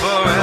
forever.